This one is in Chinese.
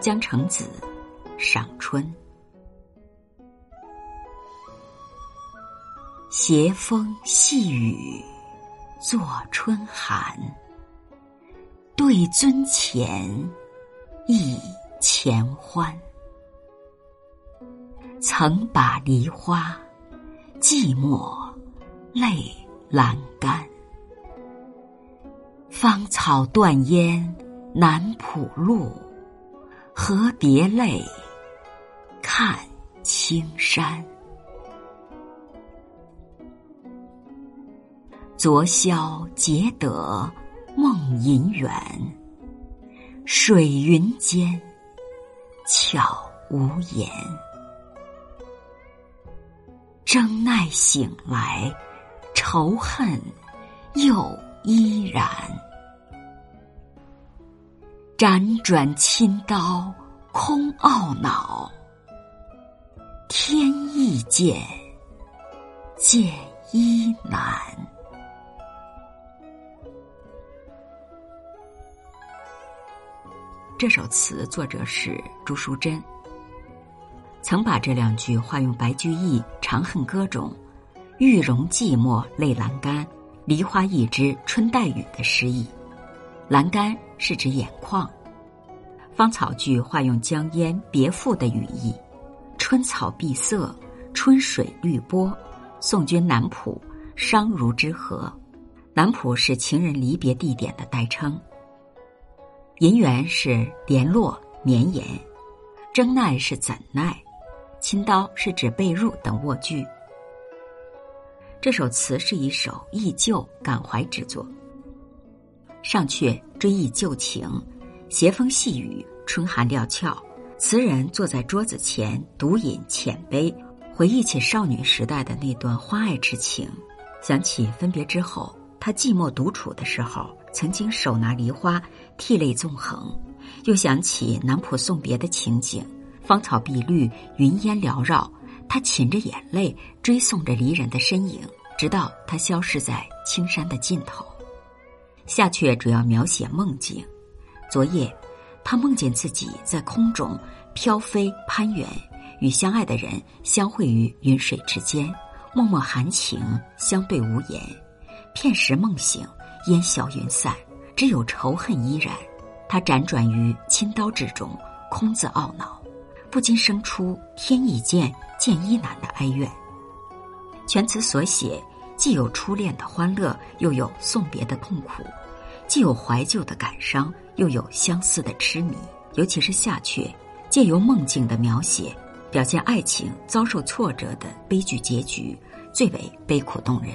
江城子，赏春。斜风细雨，作春寒。对尊前，忆前欢。曾把梨花，寂寞泪阑干。芳草断烟南浦路。何别泪，看青山。昨宵结得梦银圆，水云间，悄无言。争奈醒来，仇恨又依然。辗转亲刀空懊恼，天意见，见衣难。这首词作者是朱淑珍，曾把这两句化用白居易《长恨歌》中“玉容寂寞泪阑干，梨花一枝春带雨”的诗意。阑干是指眼眶，芳草句化用江烟别赋的语意，春草碧色，春水绿波，送君南浦，商如之河。南浦是情人离别地点的代称。银元是联络绵延，争奈是怎奈，亲刀是指被褥等卧具。这首词是一首忆旧感怀之作。上阙追忆旧情，斜风细雨，春寒料峭。词人坐在桌子前独饮浅杯，回忆起少女时代的那段欢爱之情，想起分别之后他寂寞独处的时候，曾经手拿梨花，涕泪纵横；又想起南浦送别的情景，芳草碧绿，云烟缭绕，他噙着眼泪追送着离人的身影，直到他消失在青山的尽头。下阙主要描写梦境。昨夜，他梦见自己在空中飘飞攀援，与相爱的人相会于云水之间，脉脉含情，相对无言。片时梦醒，烟消云散，只有仇恨依然。他辗转于青刀之中，空自懊恼，不禁生出“天意见，见一难”的哀怨。全词所写。既有初恋的欢乐，又有送别的痛苦；既有怀旧的感伤，又有相思的痴迷。尤其是下阙，借由梦境的描写，表现爱情遭受挫折的悲剧结局，最为悲苦动人。